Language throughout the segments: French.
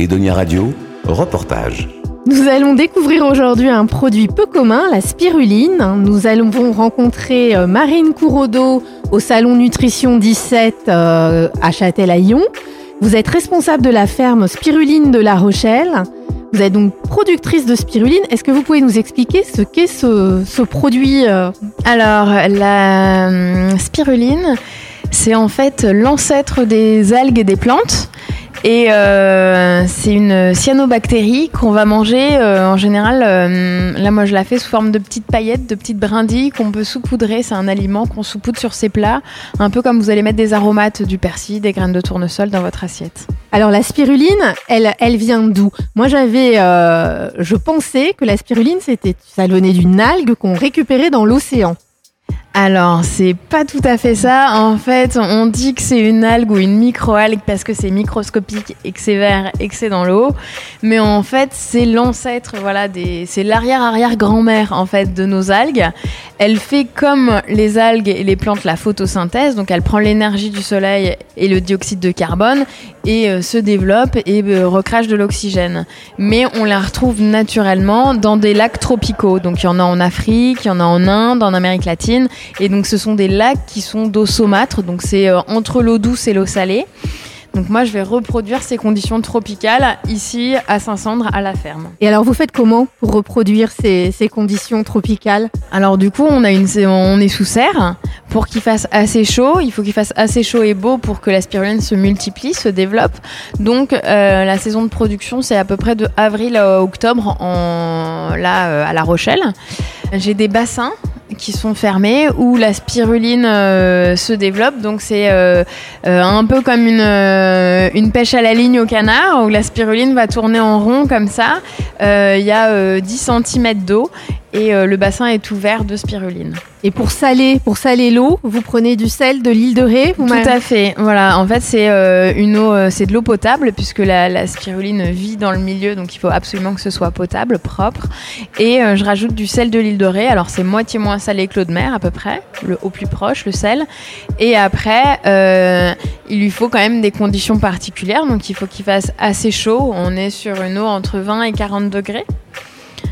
Edonia Radio, reportage. Nous allons découvrir aujourd'hui un produit peu commun, la spiruline. Nous allons rencontrer euh, Marine Couraudeau au salon Nutrition 17 euh, à Châtel-Aillon. Vous êtes responsable de la ferme Spiruline de La Rochelle. Vous êtes donc productrice de spiruline. Est-ce que vous pouvez nous expliquer ce qu'est ce, produit euh Alors, la spiruline, c'est en fait l'ancêtre des algues et des plantes. Et euh, c'est une cyanobactérie qu'on va manger euh, en général. Euh, là, moi, je la fais sous forme de petites paillettes, de petites brindilles qu'on peut saupoudrer. C'est un aliment qu'on saupoudre sur ses plats, un peu comme vous allez mettre des aromates, du persil, des graines de tournesol dans votre assiette. Alors la spiruline, elle, elle vient d'où? Moi, j'avais, je pensais que la spiruline, c'était, ça d'une algue qu'on récupérait dans l'océan. Alors, c'est pas tout à fait ça. En fait, on dit que c'est une algue ou une microalgue parce que c'est microscopique et que c'est vert et que c'est dans l'eau. Mais en fait, c'est l'ancêtre, voilà, des, c'est l'arrière-arrière-grand-mère, en fait, de nos algues. Elle fait comme les algues et les plantes la photosynthèse. Donc, elle prend l'énergie du soleil et le dioxyde de carbone et euh, se développe et euh, recrache de l'oxygène. Mais on la retrouve naturellement dans des lacs tropicaux. Donc, il y en a en Afrique, il y en a en Inde, en Amérique latine. Et donc ce sont des lacs qui sont d'eau saumâtre, donc c'est euh, entre l'eau douce et l'eau salée. Donc moi, je vais reproduire ces conditions tropicales ici à Saint-Cendre, à la ferme. Et alors, vous faites comment pour reproduire ces, conditions tropicales? Alors du coup, on, a une, on est sous serre. Pour qu'il fasse assez chaud, il faut qu'il fasse assez chaud et beau pour que la spiruline se multiplie, se développe. Donc euh, la saison de production, c'est à peu près de avril à octobre en, là, euh, à La Rochelle. J'ai des bassins qui sont fermés où la spiruline euh, se développe. Donc c'est euh, euh, un peu comme une, une pêche à la ligne au canard où la spiruline va tourner en rond comme ça. Il y a 10 cm d'eau et le bassin est ouvert de spiruline. Et pour saler, pour saler l'eau, vous prenez du sel de l'île de Ré Tout à fait. Voilà, en fait, c'est euh, une eau, euh, c'est de l'eau potable puisque la, spiruline vit dans le milieu, donc il faut absolument que ce soit potable, propre. Et euh, je rajoute du sel de l'île de Ré. Alors c'est moitié moins salé que l'eau de mer à peu près, le, au plus proche, le sel. Et après, il lui faut quand même des conditions particulières, donc il faut qu'il fasse assez chaud. On est sur une eau entre 20 et 40 degrés.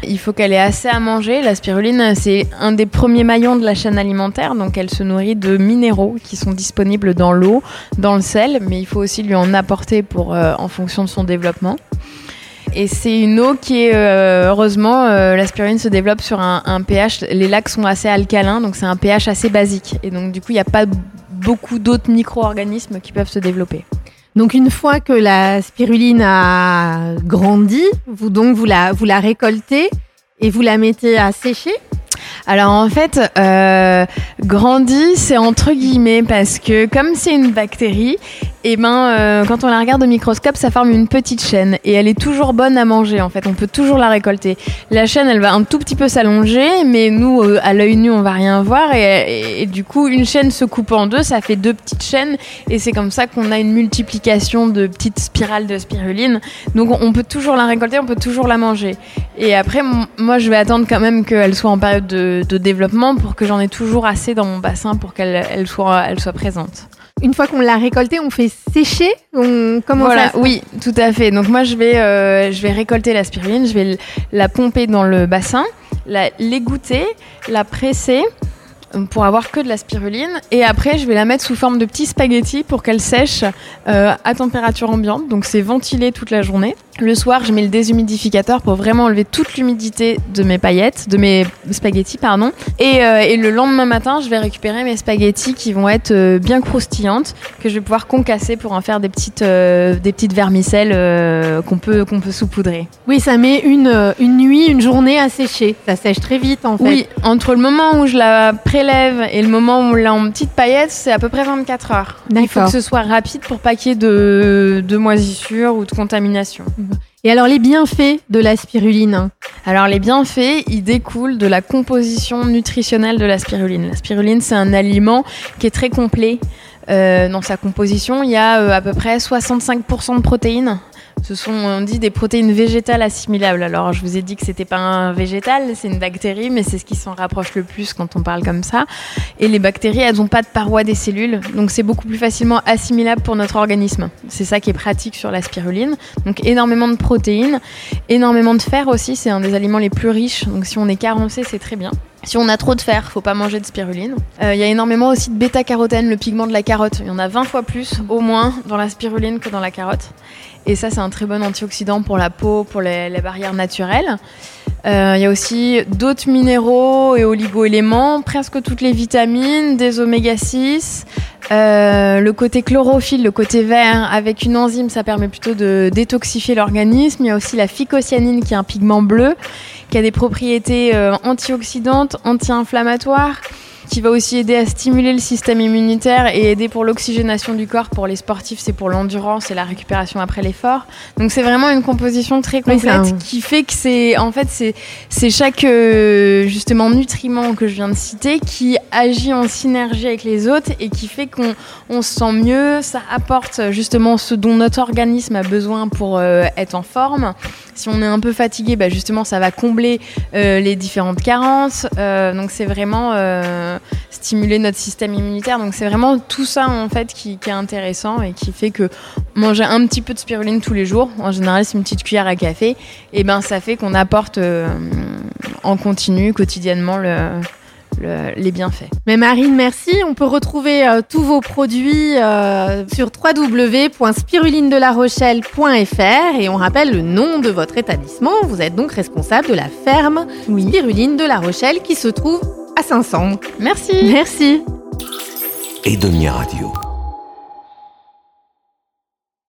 Il faut qu'elle ait assez à manger. La spiruline, c'est un des premiers maillons de la chaîne alimentaire, donc elle se nourrit de minéraux qui sont disponibles dans l'eau, dans le sel, mais il faut aussi lui en apporter pour, euh, en fonction de son développement. Et c'est une eau qui est, euh, heureusement, euh, la spiruline se développe sur un, un, pH, les lacs sont assez alcalins, donc c'est un pH assez basique. Et donc du coup, il n'y a pas beaucoup d'autres micro-organismes qui peuvent se développer. Donc une fois que la spiruline a grandi, vous donc vous la, récoltez et vous la mettez à sécher? Alors en fait, euh, grandi, c'est entre guillemets parce que comme c'est une bactérie, eh ben euh, quand on la regarde au microscope, ça forme une petite chaîne et elle est toujours bonne à manger. En fait, on peut toujours la récolter. La chaîne, elle va un tout petit peu s'allonger, mais nous, euh, à l'œil nu, on va rien voir et, du coup, une chaîne se coupe en deux, ça fait deux petites chaînes et c'est comme ça qu'on a une multiplication de petites spirales de spiruline. Donc on peut toujours la récolter, on peut toujours la manger. Et après, moi, je vais attendre quand même qu'elle soit en période de développement pour que j'en ai toujours assez dans mon bassin pour qu'elle elle soit, elle soit présente. Une fois qu'on l'a récoltée, on fait sécher on, Comment voilà, Oui, tout à fait. Donc moi, je vais, euh, je vais récolter la spiruline, je vais la pomper dans le bassin, l'égoutter, la presser pour avoir que de la spiruline. Et après, je vais la mettre sous forme de petits spaghettis pour qu'elle sèche euh, à température ambiante. Donc c'est ventilé toute la journée. Le soir, je mets le déshumidificateur pour vraiment enlever toute l'humidité de mes paillettes, de mes spaghettis, pardon. Et, euh, et, le lendemain matin, je vais récupérer mes spaghettis qui vont être euh, bien croustillantes, que je vais pouvoir concasser pour en faire des petites, des petites vermicelles qu'on peut, qu'on peut saupoudrer. Oui, ça met une, une nuit, une journée à sécher. Ça sèche très vite en fait. Oui, entre le moment où je la prélève et le moment où on l'a en petites paillettes, c'est à peu près 24 heures. Il faut que ce soit rapide pour pas qu'il y ait de, de moisissure ou de contamination. Et alors les bienfaits de la spiruline? Alors les bienfaits, ils découlent de la composition nutritionnelle de la spiruline. La spiruline, c'est un aliment qui est très complet. Euh, dans sa composition, il y a euh, à peu près 65% de protéines, Ce sont, on dit, des protéines végétales assimilables. Alors, je vous ai dit que c'était pas un végétal, c'est une bactérie, mais c'est ce qui s'en rapproche le plus quand on parle comme ça. Et les bactéries, elles n'ont pas de paroi des cellules, donc c'est beaucoup plus facilement assimilable pour notre organisme. C'est ça qui est pratique sur la spiruline. Donc, énormément de protéines, énormément de fer aussi. C'est un des aliments les plus riches. Donc, si on est carencé, c'est très bien. Si on a trop de fer, faut pas manger de spiruline. Euh, il y a énormément aussi de bêta-carotène, le pigment de la carotte. Il y en a 20 fois plus, au moins, dans la spiruline que dans la carotte. Et ça, c'est un très bon antioxydant pour la peau, pour les, barrières naturelles. Euh, il y a aussi d'autres minéraux et oligo-éléments, presque toutes les vitamines, des oméga 6, euh, le côté chlorophylle, le côté vert, avec une enzyme, ça permet plutôt de détoxifier l'organisme. Il y a aussi la phycocyanine qui est un pigment bleu, qui a des propriétés euh, antioxydantes, anti-inflammatoires qui va aussi aider à stimuler le système immunitaire et aider pour l'oxygénation du corps. Pour les sportifs, c'est pour l'endurance et la récupération après l'effort. Donc c'est vraiment une composition très complète qui fait que c'est en fait c'est c'est chaque euh, justement nutriment que je viens de citer qui agit en synergie avec les autres et qui fait qu'on on se sent mieux. Ça apporte justement ce dont notre organisme a besoin pour euh, être en forme. Si on est un peu fatigué, bah justement ça va combler euh, les différentes carences. donc c'est vraiment stimuler notre système immunitaire. Donc c'est vraiment tout ça en fait qui, est intéressant et qui fait que manger un petit peu de spiruline tous les jours, en général c'est une petite cuillère à café, et ben ça fait qu'on apporte euh, en continu quotidiennement les bienfaits. Mais Marine, merci. On peut retrouver euh, tous vos produits euh, sur www.spirulinedelarochelle.fr et on rappelle le nom de votre établissement. Vous êtes donc responsable de la ferme Spiruline de La Rochelle qui se trouve à 500. Merci. Merci. Edonia Radio.